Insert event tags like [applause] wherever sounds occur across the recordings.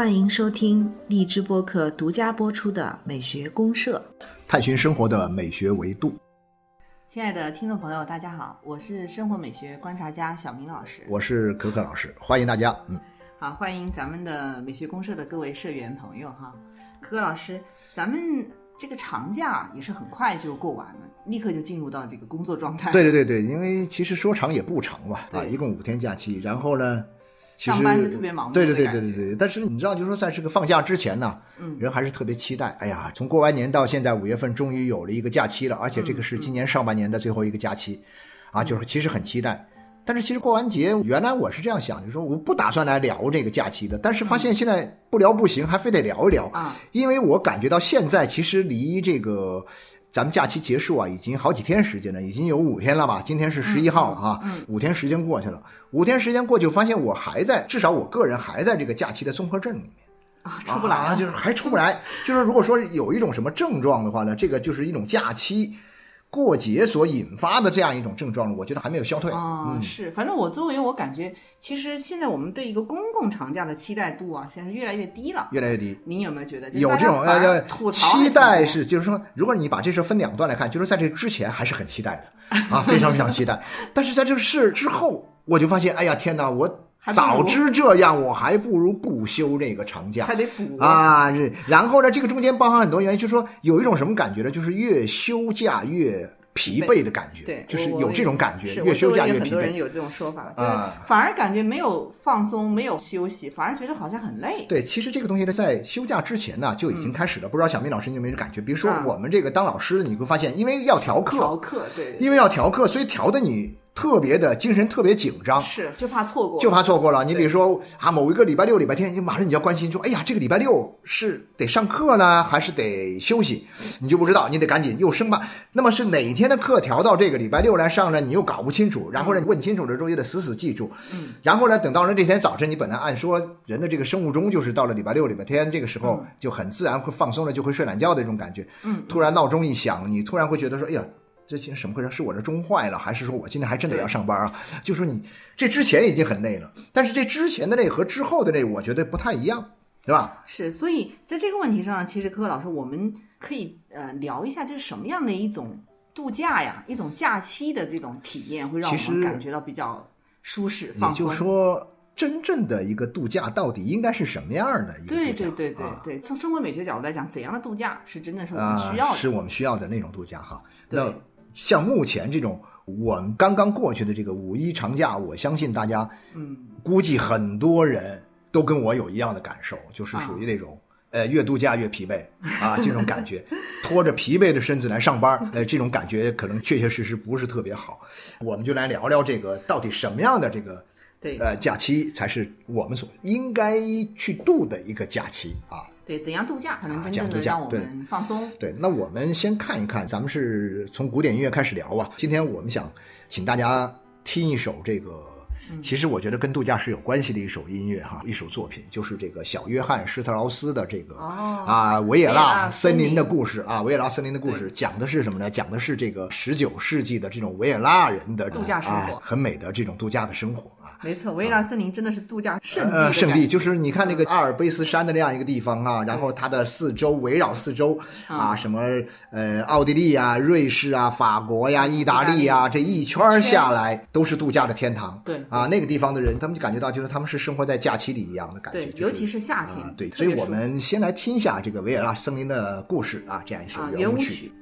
欢迎收听荔枝播客独家播出的《美学公社》，探寻生活的美学维度。亲爱的听众朋友，大家好，我是生活美学观察家小明老师，我是可可老师，欢迎大家。嗯，好，欢迎咱们的美学公社的各位社员朋友哈。可可老师，咱们这个长假也是很快就过完了，立刻就进入到这个工作状态。对对对对，因为其实说长也不长吧，啊，对一共五天假期，然后呢，上班就特别忙碌对对对对对对，但是你知道，就是说在这个放假之前呢，嗯人还是特别期待。哎呀，从过完年到现在五月份，终于有了一个假期了，而且这个是嗯今年上半年的最后一个假期，啊，就是其实很期待。但是其实过完节，原来我是这样想，就是说我不打算来聊这个假期的，但是发现现在不聊不行，还非得聊一聊。啊，因为我感觉到现在其实离这个咱们假期结束啊，已经好几天时间了，已经有五天了吧？今天是十一号了啊，五天时间过去了，五天时间过去，发现我还在，至少我个人还在这个假期的综合症里面。啊，出不来啊，就是还出不来。就是如果说有一种什么症状的话呢，这个就是一种假期过节所引发的这样一种症状，我觉得还没有消退。啊、是，反正我作为我感觉，其实现在我们对一个公共长假的期待度啊，现在是越来越低了。越来越低，您有没有觉得？就有这种呃吐槽期待是，就是说，如果你把这事分两段来看，就是在这之前还是很期待的啊，非常非常期待。[laughs] 但是在这个事之后，我就发现，哎呀天哪，我早知这样，我还不如不休这个长假还。得补。啊，是，然后呢，这个中间包含很多原因，就是说有一种什么感觉呢？就是越休假越疲惫的感觉，对，就是有这种感觉，越休假越疲我周围有很多人。有这种说法，就是啊反而感觉没有放松，没有休息，反而觉得好像很累。对，其实这个东西呢，在休假之前呢就已经开始了。不知道小明老师你有没有感觉？比如说我们这个当老师的，你会发现，因为要调课，调课，对，因为要调课，所以调的你特别的精神特别紧张，是就怕错过，就怕错过了。你比如说啊，某一个礼拜六、礼拜天，你马上你要关心说，哎呀，这个礼拜六是得上课呢，还是得休息？你就不知道，你得赶紧又生怕。那么是哪一天的课调到这个礼拜六来上呢？你又搞不清楚，然后呢，问清楚了之后又得死死记住。嗯，然后呢，等到了这天早晨，你本来按说人的这个生物钟就是到了礼拜六、礼拜天这个时候就很自然会放松了，就会睡懒觉的这种感觉。嗯，突然闹钟一响，你突然会觉得说，哎呀。这今天怎么回事？是我这钟坏了，还是说我今天还真得要上班啊？就说你这之前已经很累了，但是这之前的累和之后的累，我觉得不太一样，对吧？是，所以在这个问题上，其实柯老师，我们可以呃聊一下，这是什么样的一种度假呀，一种假期的这种体验，会让我们感觉到比较舒适、也放松。就是说，真正的一个度假到底应该是什么样的？对对对对啊对，从生活美学角度来讲，怎样的度假是真的是我们啊，需要的？是我们需要的那种度假哈。对那像目前这种我们刚刚过去的这个五一长假，我相信大家嗯，估计很多人都跟我有一样的感受，就是啊属于那种。呃，越度假越疲惫啊，[laughs] 这种感觉，拖着疲惫的身子来上班，[laughs] 呃，这种感觉可能确确实实不是特别好。我们就来聊聊这个到底什么样的这个对呃假期才是我们所应该去度的一个假期啊。对，怎样度假才能啊真这样度假正的让我对们放松？对，那我们先看一看，咱们是从古典音乐开始聊啊。今天我们想请大家听一首这个，嗯其实我觉得跟度假是有关系的一首音乐哈，一首作品，就是这个小约翰施特劳斯的这个、哦啊维也纳纳森林的故事啊，维也纳森林的故事讲的是什么呢？讲的是这个十九世纪的这种维也纳人的度假生活啊，很美的这种度假的生活啊。没错，维也纳森林真的是度假圣地呃，圣地就是你看那个阿尔卑斯山的那样一个地方啊，然后它的四周围绕四周啊，什么呃奥地利啊、瑞士啊、法国呀、意大利呀，这一圈儿下来都是度假的天堂。对啊，那个地方的人，他们就感觉到就是他们是生活在假期里一样的感觉。对，就是尤其是夏天啊，，对，所以我们先来听一下这个维也纳森林的故事啊，这样一首啊圆舞曲。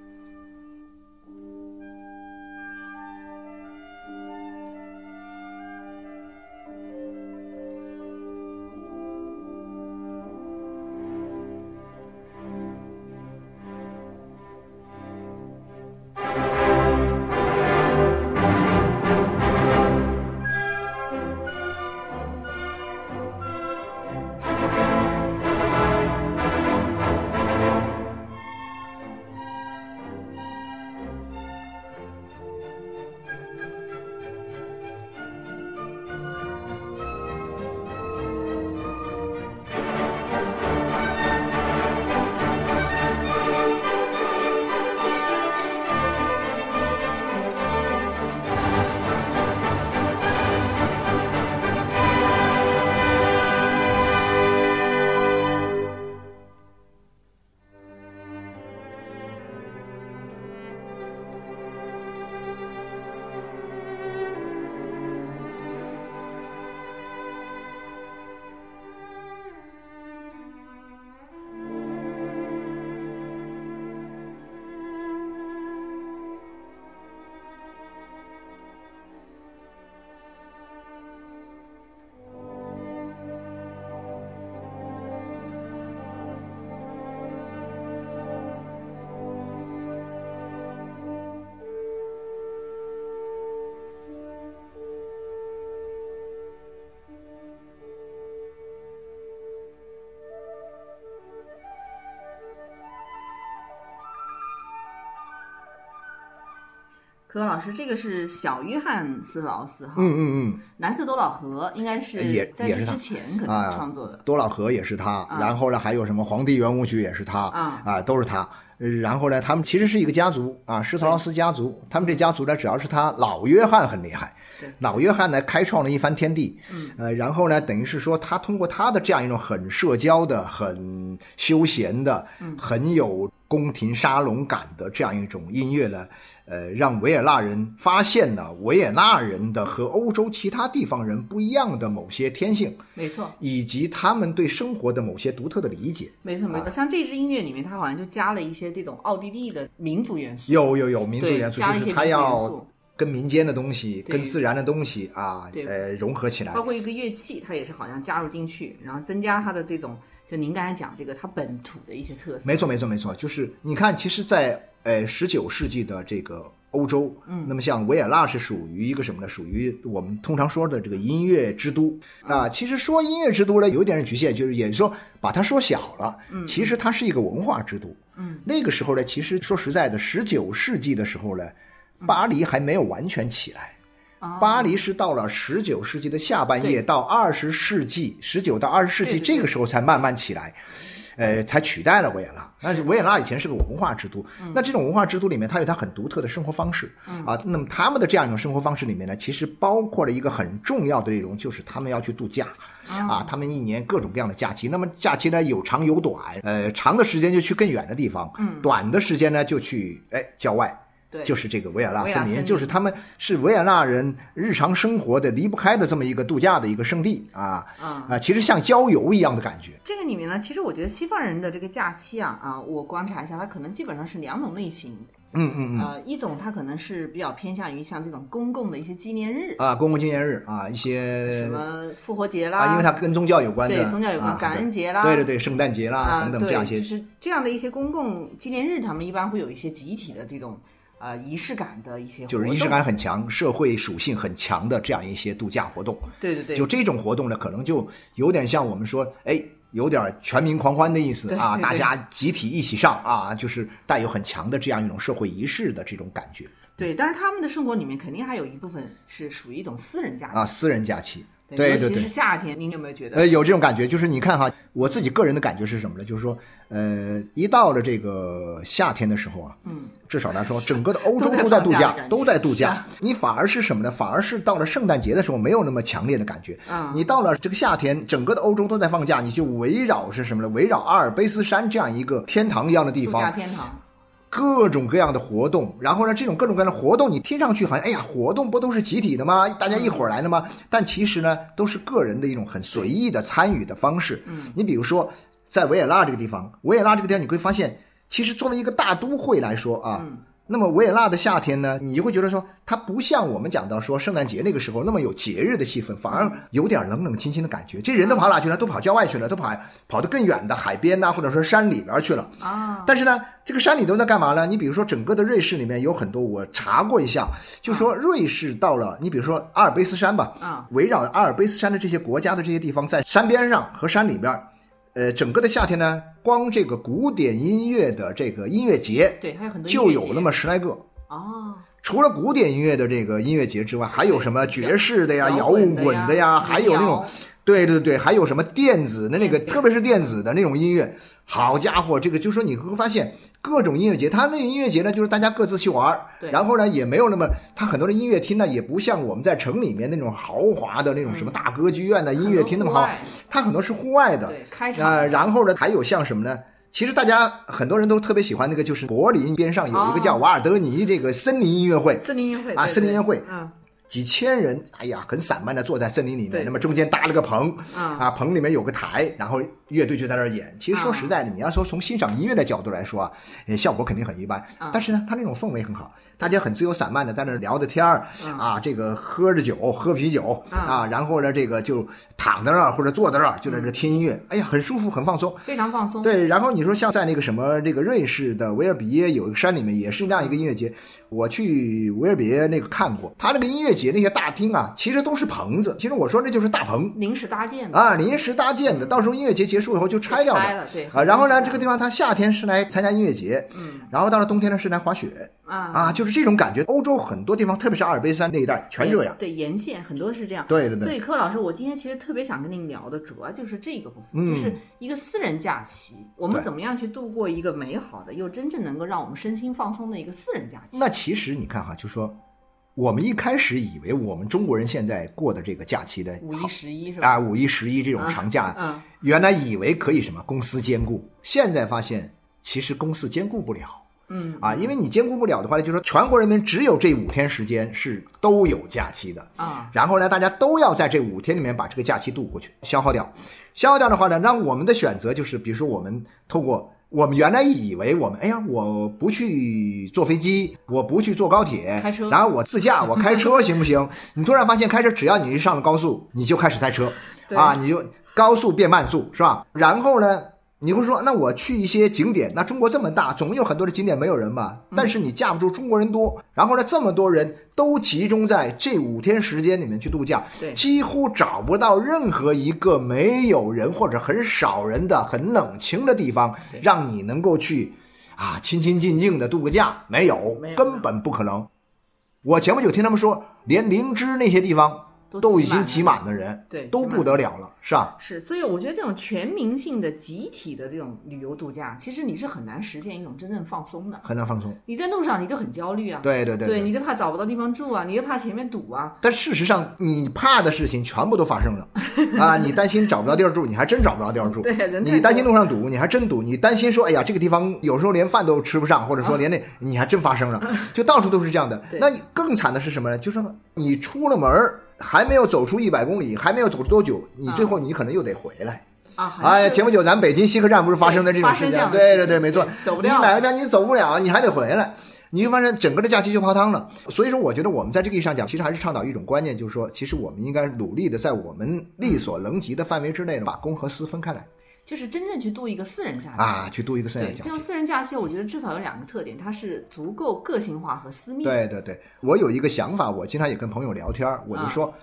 圆舞曲。可可老师，这个是小约翰斯特劳斯哈，嗯嗯嗯，蓝色多瑙河应该是也在这之前可啊能创作的。多瑙河也是他，然后呢还有什么皇帝圆舞曲也是他啊都是他。呃然后呢，他们其实是一个家族啊，施特劳斯家族。他们这家族呢，主要是他老约翰很厉害对，老约翰呢开创了一番天地。嗯，呃，然后呢，等于是说他通过他的这样一种很社交的、很休闲的、很有宫廷沙龙感的这样一种音乐呢，呃，让维也纳人发现了维也纳人的和欧洲其他地方人不一样的某些天性。没错，以及他们对生活的某些独特的理解。没错，没错。像这支音乐里面，它好像就加了一些这种奥地利的民族元素，有有有民族元素，就是他民族元要跟民间的东西、跟自然的东西啊，呃，融合起来包。括一个乐器，它也是好像加入进去，然后增加它的这种，就您刚才讲这个它本土的一些特色。没错，没错，没错，就是你看，其实在，呃十九世纪的这个欧洲，嗯，那么像维也纳是属于一个什么呢？属于我们通常说的这个音乐之都。啊。其实说音乐之都呢，有一点局限，就是也就说把它说小了，嗯，其实它是一个文化之都。嗯，那个时候呢，其实说实在的，十九世纪的时候呢，巴黎还没有完全起来。巴黎是到了十九世纪的下半叶到二十世纪，十九到二十世纪这个时候才慢慢起来，呃，才取代了维也纳。但是维也纳以前是个文化之都，嗯那这种文化之都里面，它有它很独特的生活方式啊。那么他们的这样一种生活方式里面呢，其实包括了一个很重要的内容，就是他们要去度假啊。他们一年各种各样的假期，那么假期呢有长有短，呃，长的时间就去更远的地方，短的时间呢就去哎郊外。对。就是这个维也纳森林，就是他们是维也纳人日常生活的离不开的这么一个度假的一个圣地啊啊啊，其实像郊游一样的感觉。这个里面呢，其实我觉得西方人的这个假期啊啊，我观察一下，它可能基本上是两种类型。嗯嗯嗯。呃，一种它可能是比较偏向于像这种公共的一些纪念日，啊，公共纪念日啊，一些什么复活节啦，啊，因为它跟宗教有关的，对宗教有关啊感恩节啦。对对对，圣诞节啦啊，等等这样一些，就。是这样的一些公共纪念日，他们一般会有一些集体的这种呃仪式感的一些，就是仪式感很强、社会属性很强的这样一些度假活动，对对对，就这种活动呢，可能就有点像我们说，哎，有点全民狂欢的意思啊，大家集体一起上啊，就是带有很强的这样一种社会仪式的这种感觉。对，但是他们的生活里面肯定还有一部分是属于一种私人假期，啊，私人假期。对对对尤其是，夏天，您有没有觉得？呃，有这种感觉，就是你看哈，我自己个人的感觉是什么呢？就是说，呃，一到了这个夏天的时候啊，嗯，至少来说，整个的欧洲都在度假都在度假啊。你反而是什么呢？反而是到了圣诞节的时候，没有那么强烈的感觉。嗯你到了这个夏天，整个的欧洲都在放假，你就围绕是什么呢？围绕阿尔卑斯山这样一个天堂一样的地度假方，天堂，各种各样的活动，然后呢，这种各种各样的活动，你听上去好像，哎呀，活动不都是集体的吗？大家一伙儿来的吗？但其实呢，都是个人的一种很随意的参与的方式。嗯，你比如说，在维也纳这个地方，维也纳这个地方，你会发现，其实作为一个大都会来说啊。那么维也纳的夏天呢，你就会觉得说，它不像我们讲到说圣诞节那个时候那么有节日的气氛，反而有点冷冷清清的感觉。这人都跑哪去了？都跑郊外去了，都跑跑得更远的海边呐、或者说山里边去了。啊，但是呢，这个山里头在干嘛呢？你比如说，整个的瑞士里面有很多，我查过一下，就说瑞士到了，你比如说阿尔卑斯山吧，啊，围绕阿尔卑斯山的这些国家的这些地方，在山边上和山里边，呃，整个的夏天呢，光这个古典音乐的这个音乐节对，还有很多就有那么十来个。哦，除了古典音乐的这个音乐节之外，还有什么爵士的呀、摇摇滚的呀还有那种对对对，还有什么电子的那个，特别是电子的那种音乐，好家伙，这个就说你会发现各种音乐节，它那个音乐节呢，就是大家各自去玩儿，然后呢也没有那么，它很多的音乐厅呢也不像我们在城里面那种豪华的那种什么大歌剧院的音乐厅那么好嗯很多户外，它很多是户外的，对，开场。呃，然后呢，还有像什么呢？其实大家很多人都特别喜欢那个，就是柏林边上有一个叫哦瓦尔德尼这个森林音乐会，森林音乐会啊森林音乐会。嗯，几千人，哎呀，很散漫的坐在森林里面，那么中间搭了个棚，嗯啊，棚里面有个台，然后乐队就在那儿演。其实说啊实在的，你要说从欣赏音乐的角度来说啊，呃，效果肯定很一般。啊。但是呢，他那种氛围很好，大家很自由散漫的在那儿聊着天儿，啊，这个喝着酒，喝啤酒啊。啊，然后呢，这个就躺在那儿或者坐在那儿，就在这听音乐，哎呀，很舒服，很放松。非常放松，对，然后你说像在那个什么这个瑞士的维尔比耶有一个山里面也是那样一个音乐节，我去维尔比耶那个看过，他那个音乐节那些大厅啊，其实都是棚子，其实我说那就是大棚临时搭建的，啊，临时搭建的，到时候音乐节结束以后就拆掉了对啊。然后呢，这个地方它夏天是来参加音乐节，嗯，然后到了冬天呢是来滑雪啊啊，就是这种感觉。欧洲很多地方，特别是阿尔卑斯山那一带，全这样。对沿线很多是这样。对对对所以柯老师，我今天其实特别想跟您聊的，主要就是这个部分，嗯就是一个私人假期，我们怎么样去度过一个美好的又真正能够让我们身心放松的一个私人假期。那其实你看哈，就说我们一开始以为我们中国人现在过的这个假期的五一、十一是吧？啊，五一、十一这种长假，嗯，原来以为可以什么公司兼顾，现在发现其实公司兼顾不了。嗯啊，因为你兼顾不了的话，就说全国人民只有这五天时间是都有假期的，啊，然后呢，大家都要在这五天里面把这个假期度过去，消耗掉。消耗掉的话呢，那我们的选择就是，比如说我们透过我们原来以为我们，哎呀，我不去坐飞机，我不去坐高铁，开车然后我自驾，我开车行不行？[laughs] 你突然发现开车，只要你一上了高速，你就开始塞车，啊，你就高速变慢速，是吧？然后呢？你会说，那我去一些景点，那中国这么大，总有很多的景点没有人吧？但是你架不住中国人多，然后呢，这么多人都集中在这五天时间里面去度假，对几乎找不到任何一个没有人或者很少人的很冷清的地方，让你能够去啊清清静静的度个假，没有没有，根本不可能。我前不久听他们说，连灵芝那些地方都都已经挤满了人，对都不得了了，是吧？是，所以我觉得这种全民性的、集体的这种旅游度假，其实你是很难实现一种真正放松的。很难放松。你在路上你就很焦虑啊，对对对对，你就怕找不到地方住啊，你就怕前面堵啊，但事实上，你怕的事情全部都发生了啊！你担心找不到地儿住，你还真找不着地儿住；[laughs] 对人你担心路上堵，你还真堵；你担心说，哎呀，这个地方有时候连饭都吃不上，或者说连那，你还真发生了，[laughs] 就到处都是这样的。那更惨的是什么呢？就是说你出了门儿，还没有走出一百公里，还没有走出多久，你最后你可能又得回来。啊，好哎，前不久咱北京西客站不是发生的这种事情对对对，没错对，走不掉你买个票你走不了，你还得回来。你就发现整个的假期就泡汤了，所以说我觉得我们在这个意义上讲，其实还是倡导一种观念，就是说，其实我们应该努力的在我们力所能及的范围之内呢，把公和私分开来就是真正去度一个私人假期啊，去度一个私人，假期这种。私人假期，我觉得至少有两个特点，它是足够个性化和私密。，对对对，我有一个想法，我经常也跟朋友聊天儿，我就啊说，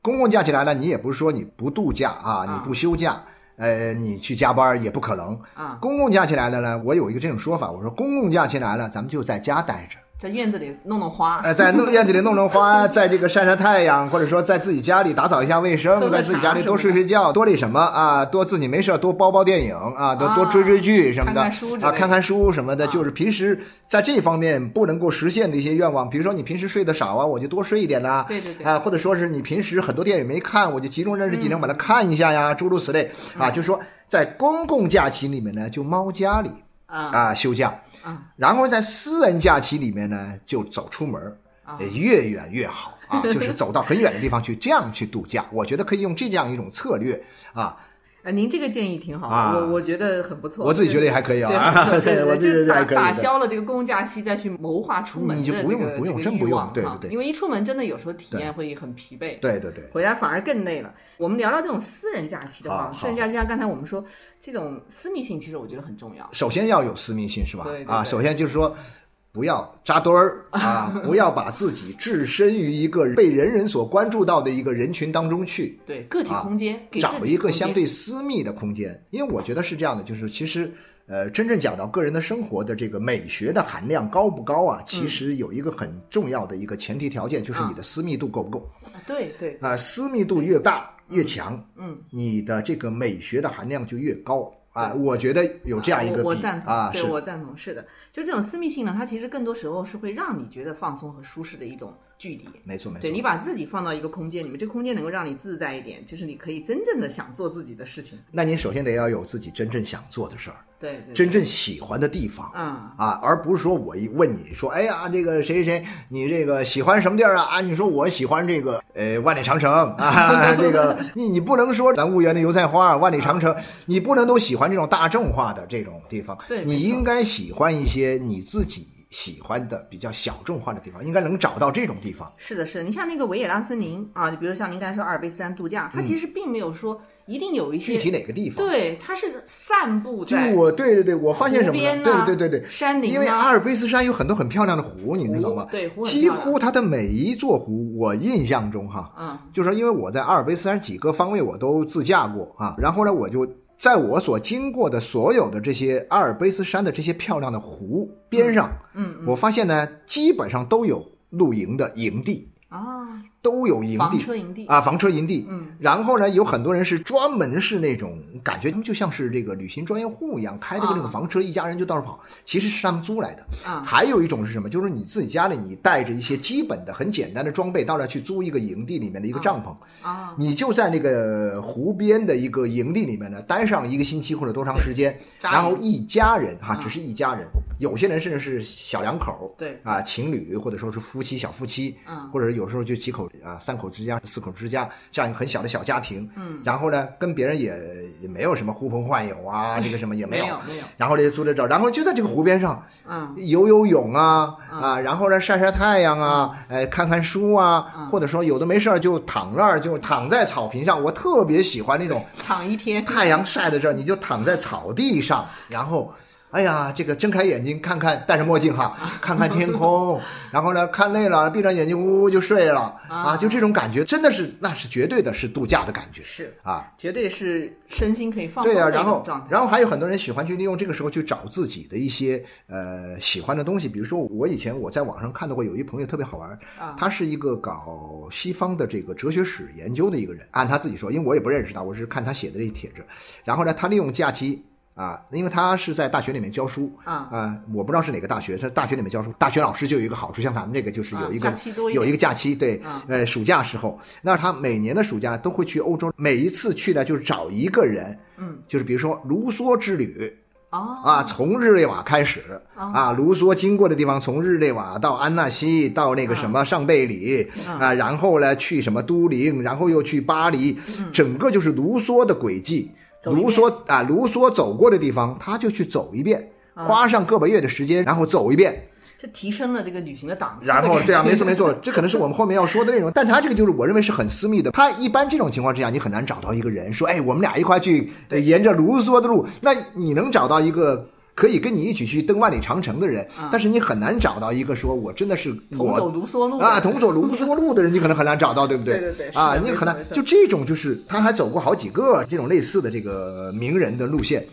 公共假期来了，你也不是说你不度假啊，啊你不休假，呃，你去加班也不可能。啊，公共假期来了呢，我有一个这种说法，我说公共假期来了，咱们就在家待着。在院子里弄弄花，呃，在弄院子里弄弄花，[laughs] 在这个晒晒太阳，或者说在自己家里打扫一下卫生在自己家里多睡睡觉，多那什么啊，多自己没事多包包电影啊，多多啊追追剧什么的啊，看看书什么的，啊。就是平时在这方面不能够实现的一些愿望，比如说你平时睡得少啊，我就多睡一点啦，对对对。啊，或者说是你平时很多电影没看，我就集中认识几天把它看一下呀，诸如此类。啊，嗯。就说在公共假期里面呢，就猫家里啊。啊休假。啊然后在私人假期里面呢，就走出门儿，越远越好啊，就是走到很远的地方去，这样去度假。我觉得可以用这样一种策略啊，呃，您这个建议挺好，啊我我觉得很不错。我自己觉得也还可以啊，[laughs] 对对对我自己觉就打得还可以。打消了这个公共假期再去谋划出门的你就不用这个不用这个真不用欲望对对对哈因为一出门真的有时候体验会很疲惫。对对对，回来反而更累了。我们聊聊这种私人假期的话，好私人假期像刚才我们说，这种私密性其实我觉得很重要。首先要有私密性是吧？对对首先就是说。不要扎堆儿啊！[laughs] 不要把自己置身于一个被人人所关注到的一个人群当中去，对个体空间，给找一个相对私密的空间，因为我觉得是这样的，就是其实。呃，真正讲到个人的生活的这个美学的含量高不高啊？其实有一个很重要的一个前提条件，就是你的私密度够不够对对，啊、私密度越大越强，嗯，你的这个美学的含量就越高啊。我觉得有这样一个我赞同，啊，对我赞同，是的，就这种私密性呢，它其实更多时候是会让你觉得放松和舒适的一种距离。没错没错对。你把自己放到一个空间里面，这个空间能够让你自在一点，就是你可以真正的想做自己的事情。那你首先得要有自己真正想做的事儿，对对，真正喜欢的地方。嗯，啊，而不是说我一问你说，哎呀，这个谁谁谁，你这个喜欢什么地儿啊？啊，你说我喜欢这个呃万里长城啊，[laughs] 这个你你不能说咱婺源的油菜花、万里长城，你不能都喜欢这种大众化的这种地方，你对你应该喜欢一些你自己喜欢的比较小众化的地方，应该能找到这种地方。是的，是的。你像那个维也纳森林啊，你比如像您刚才说阿尔卑斯山度假，它其实并没有说一定有一些嗯具体哪个地方？对，它是散布就在我对对对，我发现什么呢？对呐对对对对，山林因为啊阿尔卑斯山有很多很漂亮的湖，你知道吗？对湖很几乎它的每一座湖，我印象中哈，嗯就说因为我在阿尔卑斯山几个方位我都自驾过啊，然后呢我就在我所经过的所有的这些阿尔卑斯山的这些漂亮的湖边上，嗯我发现呢，基本上都有露营的营地，啊，都有营房地车营地，啊，房车营地。嗯，然后呢，有很多人是专门是那种感觉他们就像是这个旅行专业户一样，开的那种啊房车，一家人就到处跑，其实是他们租来的。啊。还有一种是什么？就是你自己家里你带着一些基本的、很简单的装备，到那去租一个营地里面的一个帐篷，啊，你就在那个湖边的一个营地里面呢待上一个星期或者多长时间，然后一家人哈，啊。只是一家人，有些人甚至是小两口，对。啊，情侣或者说是夫妻小夫妻，嗯。或者有时候就几口啊，三口之家、四口之家这样一个很小的小家庭，嗯，然后呢，跟别人也也没有什么呼朋唤友啊，[laughs] 这个什么也没有，有没有，然后呢就租着这儿，然后就在这个湖边上嗯。游游泳啊啊，然后呢晒晒太阳啊，哎看看书啊，嗯。或者说有的没事儿就躺那儿就躺在草坪上，我特别喜欢那种躺一天，太阳晒在这儿，你就躺在草地上，然后。哎呀，这个睁开眼睛看看，戴上墨镜哈，看看天空，[laughs] 然后呢，看累了，闭上眼睛，呜呜就睡了啊，就这种感觉，真的是，那是绝对的是度假的感觉是啊。绝对是身心可以放松对呀、的一然后。然后还有很多人喜欢去利用这个时候去找自己的一些呃喜欢的东西，比如说我以前我在网上看到过有一朋友特别好玩，啊他是一个搞西方的这个哲学史研究的一个人，按他自己说，因为我也不认识他，我是看他写的这些帖子，然后呢，他利用假期。啊，因为他是在大学里面教书啊我不知道是哪个大学，他大学里面教书。大学老师就有一个好处，像咱们这个就是有一个、有一个假期，对，啊呃，暑假时候，那他每年的暑假都会去欧洲，每一次去呢就是找一个人，嗯，就是比如说卢梭之旅，哦啊，从日内瓦开始啊，卢梭经过的地方，从日内瓦到安纳西，到那个什么上贝里啊，然后呢去什么都灵，然后又去巴黎，整个就是卢梭的轨迹。卢梭啊，卢梭走过的地方，他就去走一遍，花上个把月的时间，然后走一遍。这提升了这个旅行的档次的然后对啊，没错没错，这可能是我们后面要说的内容。但他这个就是我认为是很私密的。他一般这种情况之下，你很难找到一个人说，哎，我们俩一块去呃沿着卢梭的路。那你能找到一个可以跟你一起去登万里长城的人，但是你很难找到一个说我真的是同走我。卢梭路啊，同走卢梭路的人，你可能很难找到，对不对？对对对啊，你很难错没错。就这种，就是他还走过好几个这种类似的这个名人的路线，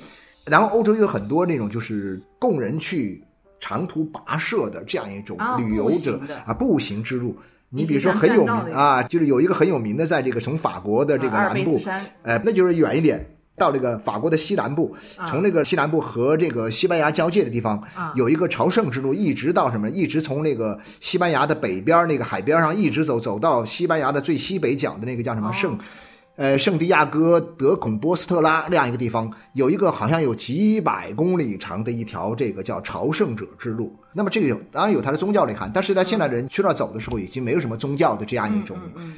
然后欧洲有很多那种就是供人去长途跋涉的这样一种啊旅游者啊步行之路。你比如说很有名啊，就是有一个很有名的，在这个从法国的这个南部哎，呃，那就是远一点，到这个法国的西南部，啊从那个西南部和这个西班牙交界的地方，啊有一个朝圣之路，一直到什么？一直从那个西班牙的北边那个海边上一直走，走到西班牙的最西北角的那个叫什么哦圣。呃，圣地亚哥德孔波斯特拉那样一个地方，有一个好像有几百公里长的一条这个叫朝圣者之路。那么这个有当然有它的宗教内涵，但是在，现代人去那儿走的时候，已经没有什么宗教的这样一种、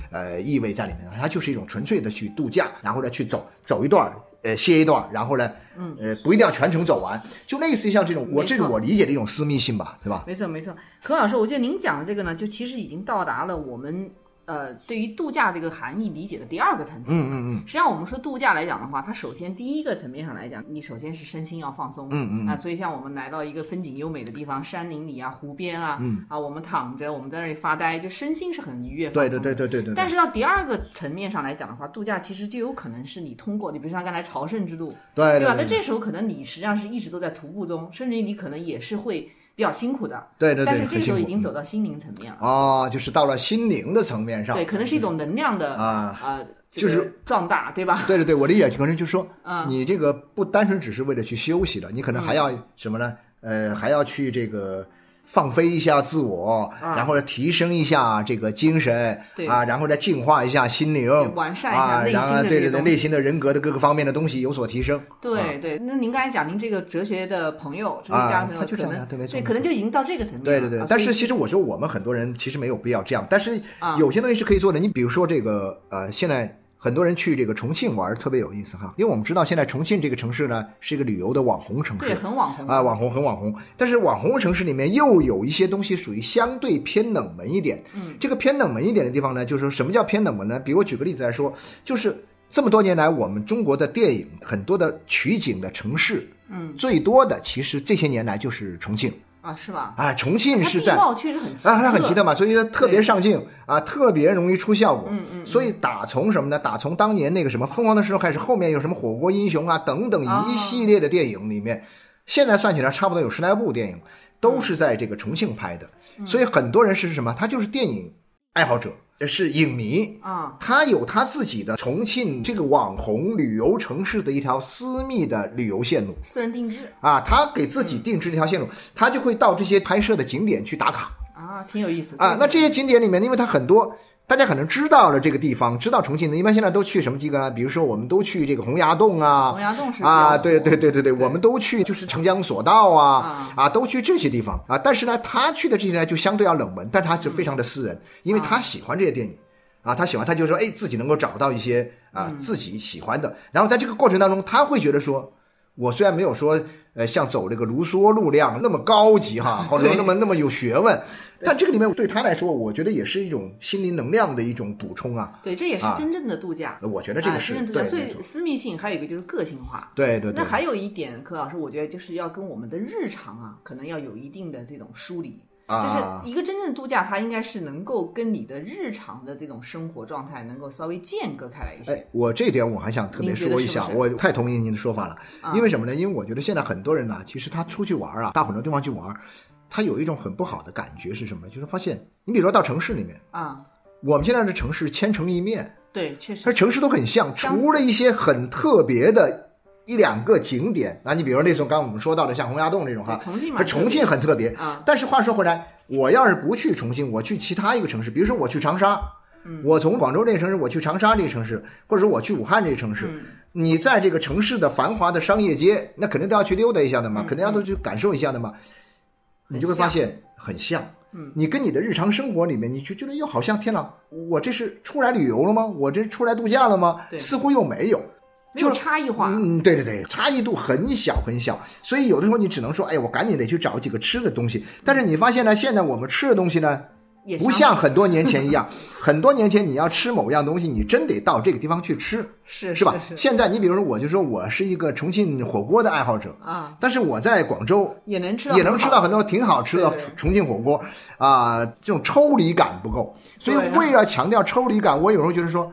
呃意味在里面了，它就是一种纯粹的去度假，然后再去走走一段儿，呃歇一段，然后呢，嗯，呃不一定要全程走完，就类似于像这种我这是我理解的一种私密性吧，对吧？没错没错，可老师，我觉得您讲的这个呢，就其实已经到达了我们呃对于度假这个含义理解的第二个层次。嗯嗯嗯，实际上我们说度假来讲的话，它首先第一个层面上来讲，你首先是身心要放松。嗯嗯啊，所以像我们来到一个风景优美的地方，山林里啊、湖边啊，嗯啊，我们躺着，我们在那里发呆，就身心是很愉悦放对松的。对对对对对。但是到第二个层面上来讲的话，度假其实就有可能是你通过，你比如像刚才朝圣之路，对？对吧那这时候可能你实际上是一直都在徒步中，甚至于你可能也是会比较辛苦的。对对对，但是这时候已经走到心灵层面了，哦，就是到了心灵的层面上，对，可能是一种能量的啊呃，就是壮大，对吧？对对对，我理解可能就是说，[laughs] 嗯你这个不单纯只是为了去休息了，你可能还要什么呢？呃，还要去这个放飞一下自我，啊然后呢提升一下这个精神对啊，然后再净化一下心灵，完善一下啊，内心然后对对对，内心的人格的各个方面的东西有所提升。对对，那您刚才讲您这个哲学的朋友，哲学啊家朋友，他就这可能样对可能就已经到这个层面了。对对对啊，但是其实我说我们很多人其实没有必要这样，但是啊有些东西是可以做的。你比如说这个呃，现在很多人去这个重庆玩特别有意思哈，因为我们知道现在重庆这个城市呢是一个旅游的网红城市，对很网红啊，网红很网红。但是网红城市里面又有一些东西属于相对偏冷门一点。嗯，这个偏冷门一点的地方呢，就是说什么叫偏冷门呢？比如我举个例子来说，就是这么多年来，我们中国的电影很多的取景的城市，嗯，最多的其实这些年来就是重庆。啊，是吧？啊，重庆是在貌确实很啊，它很特奇特嘛，所以它特别上镜啊，特别容易出效果。嗯嗯所以打从什么呢？打从当年那个什么《疯狂的石头》开始，后面有什么《火锅英雄》啊等等哦一系列的电影里面，现在算起来差不多有十来部电影，都是在这个重庆拍的。嗯所以很多人是什么？他就是电影爱好者，是影迷。啊，他有他自己的重庆这个网红旅游城市的一条私密的旅游线路私人定制啊，他给自己定制这条线路，他就会到这些拍摄的景点去打卡。啊，挺有意思啊，那这些景点里面，因为它很多，大家可能知道了这个地方，知道重庆的，一般现在都去什么几个？比如说，我们都去这个洪崖洞啊洪，崖洞是啊，对对对对对，我们都去就是长江索道啊啊，啊，都去这些地方啊。但是呢，他去的这些呢就相对要冷门，但他是非常的私人，因为他喜欢这些电影。啊，他喜欢，他就说，哎，自己能够找到一些啊自己喜欢的，然后在这个过程当中，他会觉得说，我虽然没有说，呃，像走这个卢梭路量那么高级哈，[laughs] 或者说那么那么有学问，但这个里面对他来说，我觉得也是一种心灵能量的一种补充啊。对，这也是啊真正的度假。我觉得这个啊是真正度假，所对，没错以私密性还有一个就是个性化。对对对那。还有一点，柯老师，我觉得就是要跟我们的日常啊，可能要有一定的这种梳理。啊就是一个真正的度假，它应该是能够跟你的日常的这种生活状态能够稍微间隔开来一些。哎，我这点我还想特别说一下，是是我太同意您的说法了。啊因为什么呢？因为我觉得现在很多人呢，其实他出去玩啊，到很多地方去玩，他有一种很不好的感觉是什么？就是发现，你比如说到城市里面，啊，我们现在的城市千城一面，对，确实。它城市都很像，除了一些很特别的一两个景点，那你比如说那种刚刚我们说到的像洪崖洞这种哈，重庆嘛重庆很特别。啊。但是话说回来，我要是不去重庆，我去其他一个城市，比如说我去长沙，嗯。我从广州这个城市我去长沙这个城市，或者说我去武汉这个城市，嗯。你在这个城市的繁华的商业街，那肯定都要去溜达一下的嗯嘛，肯定要都去感受一下的嘛，你就会发现很像。嗯你跟你的日常生活里面，你就觉得又好像天哪，我这是出来旅游了吗？我这出来度假了吗？对似乎又没有。没有就差异化。嗯，对对对，差异度很小很小，所以有的时候你只能说，哎，我赶紧得去找几个吃的东西。但是你发现呢，现在我们吃的东西呢，不也相似像很多年前一样，很多年前你要吃某样东西，你真得到这个地方去吃，是是吧？现在你比如说，我就说我是一个重庆火锅的爱好者，啊，但是我在广州也能吃到也能吃到很多挺好吃的对对重庆火锅啊、这种抽离感不够，所以为了强调抽离感，我有时候觉得说，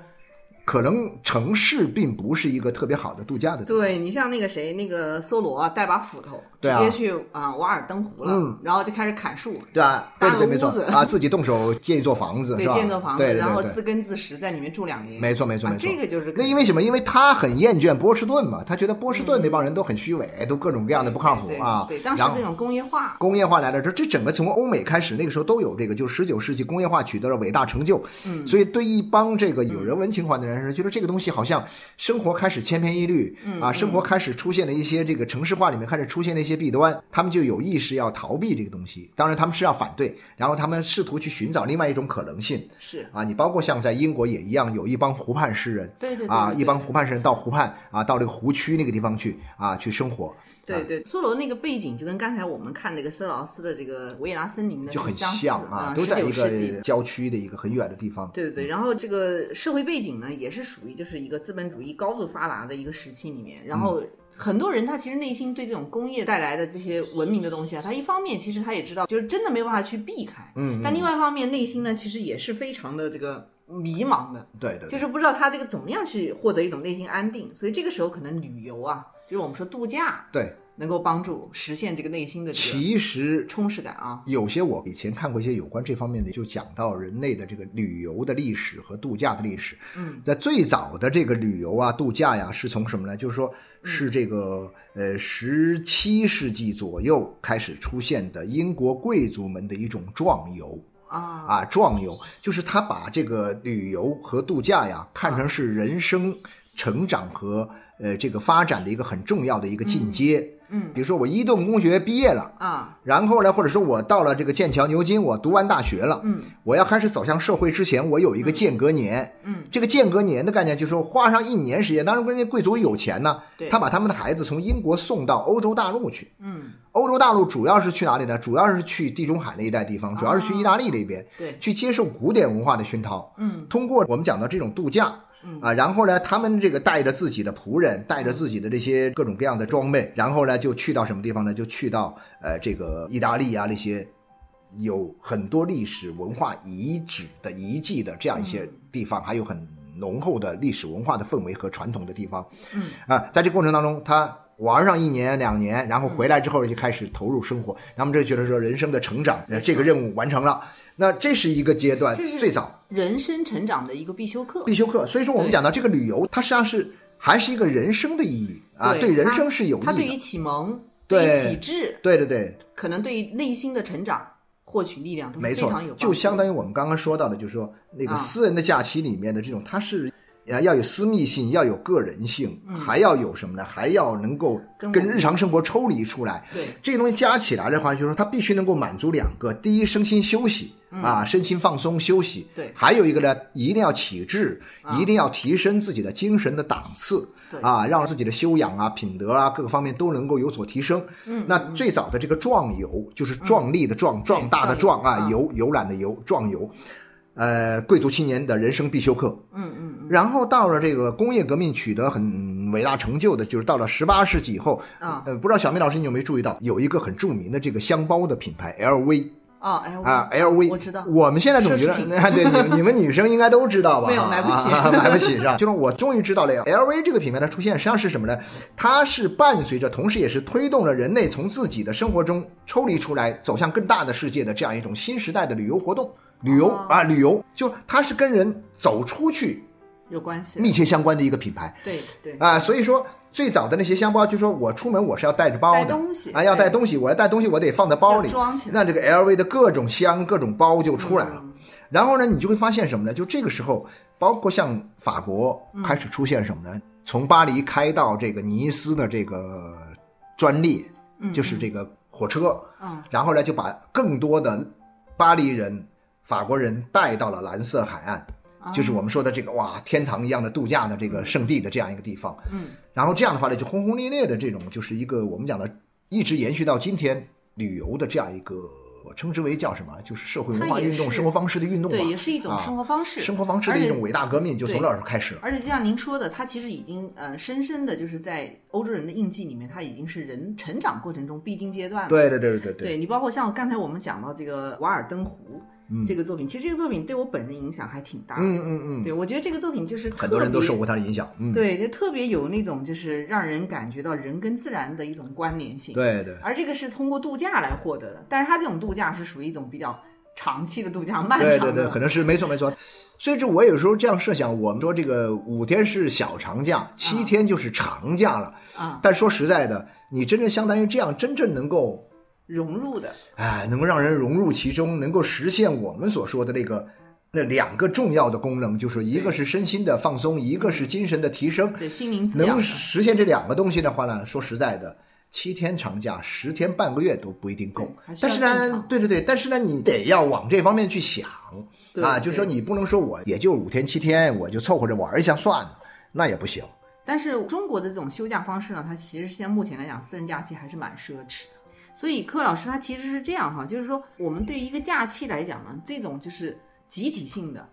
可能城市并不是一个特别好的度假的地方。对你像那个谁，那个梭罗啊带把斧头，直接去啊瓦尔登湖了，嗯然后就开始砍树，对啊，对对对，搭个没错屋子啊，自己动手建一座房子，对？建造房子，对对对对然后自耕自食，在里面住两年。没错没错啊没错这个就是那因为什么？因为他很厌倦波士顿嘛，他觉得波士顿那帮人都很虚伪，都各种各样的不靠谱对啊。对，当时这种工业化，工业化来了之后，这整个从欧美开始，那个时候都有这个，就十九世纪工业化取得了伟大成就。嗯，所以对一帮这个有人文情怀的人是觉得这个东西好像生活开始千篇一律，啊，生活开始出现了一些这个城市化里面开始出现了一些弊端，他们就有意识要逃避这个东西。当然，他们是要反对，然后他们试图去寻找另外一种可能性。是啊，你包括像在英国也一样，有一帮湖畔诗人，对对对啊，一帮湖畔诗人到湖畔啊，到这个湖区那个地方去啊，去生活，对对，梭罗那个背景就跟刚才我们看那个斯劳斯的这个维也纳森林的就很像啊，都在一19世纪个郊区的一个很远的地方。对对对，然后这个社会背景呢，也是属于就是一个资本主义高度发达的一个时期里面，然后。很多人他其实内心对这种工业带来的这些文明的东西啊，他一方面其实他也知道，就是真的没有办法去避开，嗯，但另外一方面内心呢，其实也是非常的这个迷茫的，对对，就是不知道他这个怎么样去获得一种内心安定，所以这个时候可能旅游啊，就是我们说度假，对。能够帮助实现这个内心的这个其实充实感啊。有些我以前看过一些有关这方面的，就讲到人类的这个旅游的历史和度假的历史。嗯，在最早的这个旅游啊、度假呀，是从什么呢？就是说，嗯是这个呃十七世纪左右开始出现的英国贵族们的一种壮游。啊，啊，壮游就是他把这个旅游和度假呀看成是人生成长和呃这个发展的一个很重要的一个进阶。嗯比如说我伊顿公学毕业了，啊，然后呢，或者说我到了这个剑桥、牛津，我读完大学了，嗯我要开始走向社会之前，我有一个间隔年。嗯，这个间隔年的概念就是说花上一年时间，当然关键贵族有钱呢对，他把他们的孩子从英国送到欧洲大陆去。嗯欧洲大陆主要是去哪里呢？主要是去地中海那一带地方，主要是去意大利那边，对，去接受古典文化的熏陶。嗯，通过我们讲到这种度假。啊，然后呢，他们这个带着自己的仆人，带着自己的这些各种各样的装备，然后呢，就去到什么地方呢？就去到呃这个意大利啊那些有很多历史文化遗址的遗迹的这样一些地方，还有很浓厚的历史文化的氛围和传统的地方。嗯，啊，在这过程当中，他玩上一年两年，然后回来之后就开始投入生活，他们这觉得说人生的成长，呃这个任务完成了。那这是一个阶段，最早人生成长的一个必修课。必修课。所以说，我们讲到这个旅游，它实际上是还是一个人生的意义啊，对人生是有益它对于。启蒙、对启智，对对对，可能对于内心的成长、获取力量都非常有，帮就相当于我们刚刚说到的，就是说那个啊私人的假期里面的这种，它是。呃，要有私密性，要有个人性，还要有什么呢？还要能够跟日常生活抽离出来。对这些东西加起来的话，就是说它必须能够满足两个：第一，身心休息啊，身心放松休息；嗯对。还有一个呢，一定要启智，一定要提升自己的精神的档次对。啊，让自己的修养啊、品德啊各个方面都能够有所提升。嗯，那最早的这个壮游，就是壮丽的壮、壮大的壮啊，壮游游游览的游，壮游。呃，贵族青年的人生必修课。嗯嗯嗯，然后到了这个工业革命取得很伟大成就的，就是到了十八世纪以后，啊。呃，不知道小明老师你有没有注意到，有一个很著名的这个箱包的品牌 LV 哦，L 啊，LV，我知道，我们现在总觉得 [laughs] 对，你们你们女生应该都知道吧？没有买不起啊 [laughs] 买不起是吧？就是我终于知道了，LV 这个品牌的出现实际上是什么呢？它是伴随着，同时也是推动了人类从自己的生活中抽离出来，走向更大的世界的这样一种新时代的旅游活动。旅游哦啊，旅游就它是跟人走出去有关系。密切相关的一个品牌对对，啊，所以说最早的那些箱包，就说我出门我是要带着包的，东西啊，要带东西，我要带东西，我得放在包里要装起来那这个 LV 的各种箱、各种包就出来了。嗯然后呢，你就会发现什么呢？就这个时候，包括像法国嗯开始出现什么呢？从巴黎开到这个尼斯的这个专列，就是这个火车，嗯然后呢就把更多的巴黎人、法国人带到了蓝色海岸。啊就是我们说的这个哇，天堂一样的度假的这个圣地的这样一个地方。嗯，然后这样的话呢，就轰轰烈烈的这种，就是一个我们讲的，一直延续到今天旅游的这样一个，我称之为叫什么？就是社会文化运动、生活方式的运动吧。对，也是一种啊生活方式。生活方式的一种伟大革命，就从那时候开始了。而且就像您说的，它其实已经呃深深的就是在欧洲人的印记里面，它已经是人成长过程中必经阶段了。对对对对对对你包括像刚才我们讲到这个《瓦尔登湖》这个作品，其实这个作品对我本人影响还挺大的。嗯嗯嗯，对我觉得这个作品就是很多人都受过他的影响。嗯，对，就特别有那种就是让人感觉到人跟自然的一种关联性。对对而这个是通过度假来获得的，但是他这种度假是属于一种比较长期的度假，漫长的。对对对，可能是没错没错。所以这我有时候这样设想，我们说这个五天是小长假，七天就是长假了。啊，但说实在的，你真正相当于这样，真正能够融入的，哎，能够让人融入其中，能够实现我们所说的那个那两个重要的功能，就是一个是身心的放松，一个是精神的提升。对心灵能。实现这两个东西的话呢，说实在的，七天长假、十天半个月都不一定够但是呢对对对，但是呢，你得要往这方面去想对啊，就是说你不能说我也就五天七天，我就凑合着玩一下算了，那也不行。但是中国的这种休假方式呢，它其实现在目前来讲，私人假期还是蛮奢侈的。所以柯老师他其实是这样哈，就是说我们对于一个假期来讲呢，这种就是集体性的。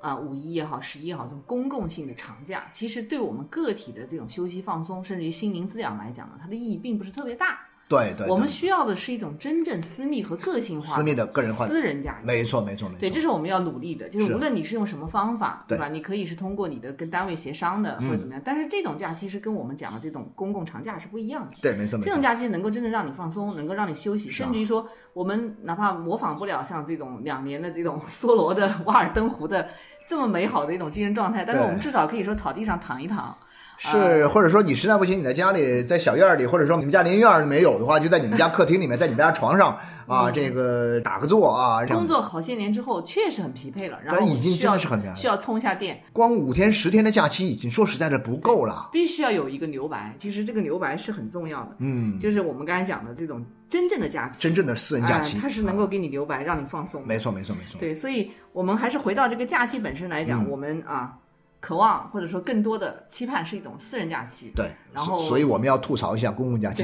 啊，五一也好，十一也好，这种公共性的长假，其实对我们个体的这种休息放松，甚至于心灵滋养来讲呢，它的意义并不是特别大。对对，我们需要的是一种真正私密和个性化、私密的个人化私人假期。没错没错没错。对，这是我们要努力的，就是是无论你是用什么方法，对吧？你可以是通过你的跟单位协商的，嗯或者怎么样。但是这种假期是跟我们讲的这种公共长假是不一样的。对没错这种。假期能够真正让你放松，能够让你休息，甚至于说，我们哪怕模仿不了像这种两年的这种梭罗的瓦尔登湖的这么美好的一种精神状态，但是我们至少可以说草地上躺一躺，是，或者说你实在不行，你在家里，在小院里，或者说你们家连院儿没有的话，就在你们家客厅里面，在你们家床上啊，这个打个坐啊，工作好些年之后确实很疲惫了，然后已经真的是很疲惫需要充一下电，光五天十天的假期，已经说实在的不够了。必须要有一个留白。其实这个留白是很重要的，嗯，就是我们刚才讲的这种真正的假期，真正的私人假期，哎它是能够给你留白，让你放松。没错没错没错。对，所以我们还是回到这个假期本身来嗯讲，我们啊，渴望或者说更多的期盼是一种私人假期。对，然后所所以我们要吐槽一下公共假期。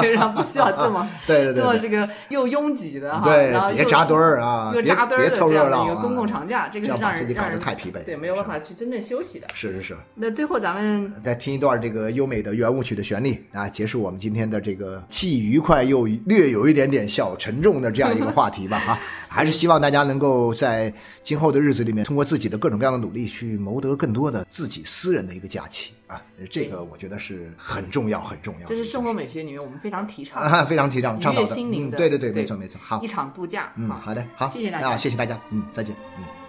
对，[laughs] 然后不需要这么 [laughs] 对对对这么这个又拥挤的哈，对然后别扎堆儿啊别又扎堆儿别凑的这样一个公共长假，这个是这样把自己搞让人让人得太疲惫对，没有办法去真正休息的。是是是，那最后咱们再听一段这个优美的圆舞曲的旋律啊，结束我们今天的这个既愉快又略有一点点小沉重的这样一个话题吧哈。还是希望大家能够在今后的日子里面，通过自己的各种各样的努力，去谋得更多的自己私人的一个假期啊。这个我觉得是很重要很重要。这是生活美学里面我们非常提倡啊，非常提倡倡导的。心灵的，嗯对对对，没错没错。好一，场度假。嗯，好好的，好，谢谢大家啊，谢谢大家，嗯，再见，嗯。